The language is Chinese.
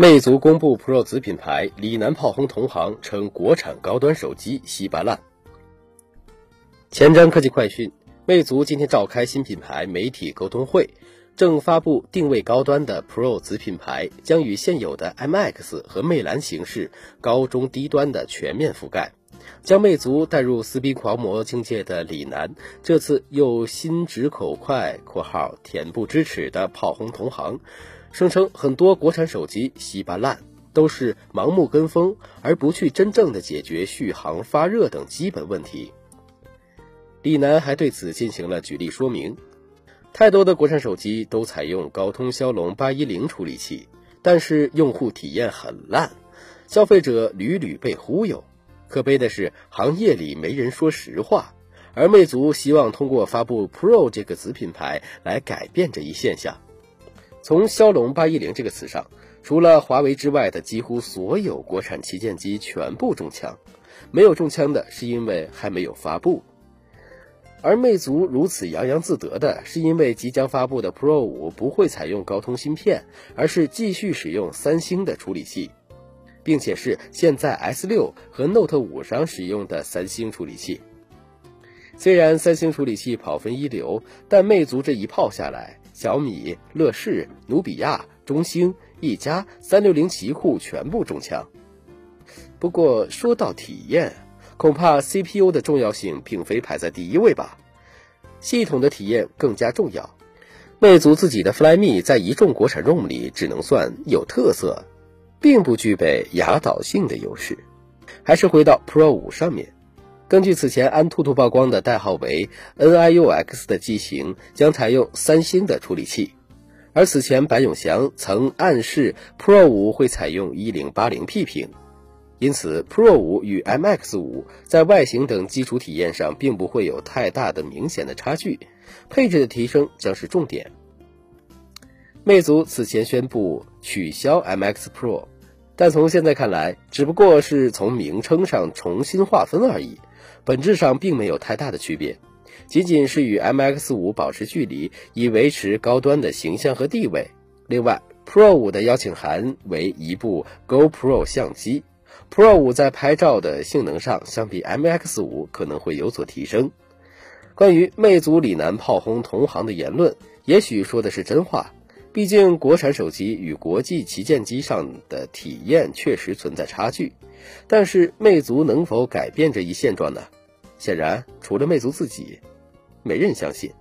魅族公布 Pro 子品牌，李楠炮轰同行，称国产高端手机稀巴烂。前瞻科技快讯：魅族今天召开新品牌媒体沟通会，正发布定位高端的 Pro 子品牌，将与现有的 MX 和魅蓝形式高中低端的全面覆盖，将魅族带入撕逼狂魔境界的李楠，这次又心直口快（括号恬不知耻）的炮轰同行。声称很多国产手机稀巴烂，都是盲目跟风，而不去真正的解决续航、发热等基本问题。李楠还对此进行了举例说明：太多的国产手机都采用高通骁龙八一零处理器，但是用户体验很烂，消费者屡屡被忽悠。可悲的是，行业里没人说实话。而魅族希望通过发布 Pro 这个子品牌来改变这一现象。从骁龙八一零这个词上，除了华为之外的几乎所有国产旗舰机全部中枪，没有中枪的是因为还没有发布。而魅族如此洋洋自得的是因为即将发布的 Pro 五不会采用高通芯片，而是继续使用三星的处理器，并且是现在 S 六和 Note 五上使用的三星处理器。虽然三星处理器跑分一流，但魅族这一炮下来。小米、乐视、努比亚、中兴、一加、三六零奇酷全部中枪。不过说到体验，恐怕 CPU 的重要性并非排在第一位吧？系统的体验更加重要。魅族自己的 Flyme 在一众国产 ROM 里只能算有特色，并不具备压倒性的优势。还是回到 Pro 五上面。根据此前安兔兔曝光的代号为 NIUX 的机型将采用三星的处理器，而此前白永祥曾暗示 Pro 五会采用 1080P 屏，因此 Pro 五与 MX 五在外形等基础体验上并不会有太大的明显的差距，配置的提升将是重点。魅族此前宣布取消 MX Pro，但从现在看来，只不过是从名称上重新划分而已。本质上并没有太大的区别，仅仅是与 MX 五保持距离，以维持高端的形象和地位。另外，Pro 五的邀请函为一部 GoPro 相机，Pro 五在拍照的性能上相比 MX 五可能会有所提升。关于魅族李楠炮轰同行的言论，也许说的是真话，毕竟国产手机与国际旗舰机上的体验确实存在差距。但是魅族能否改变这一现状呢？显然，除了魅族自己，没人相信。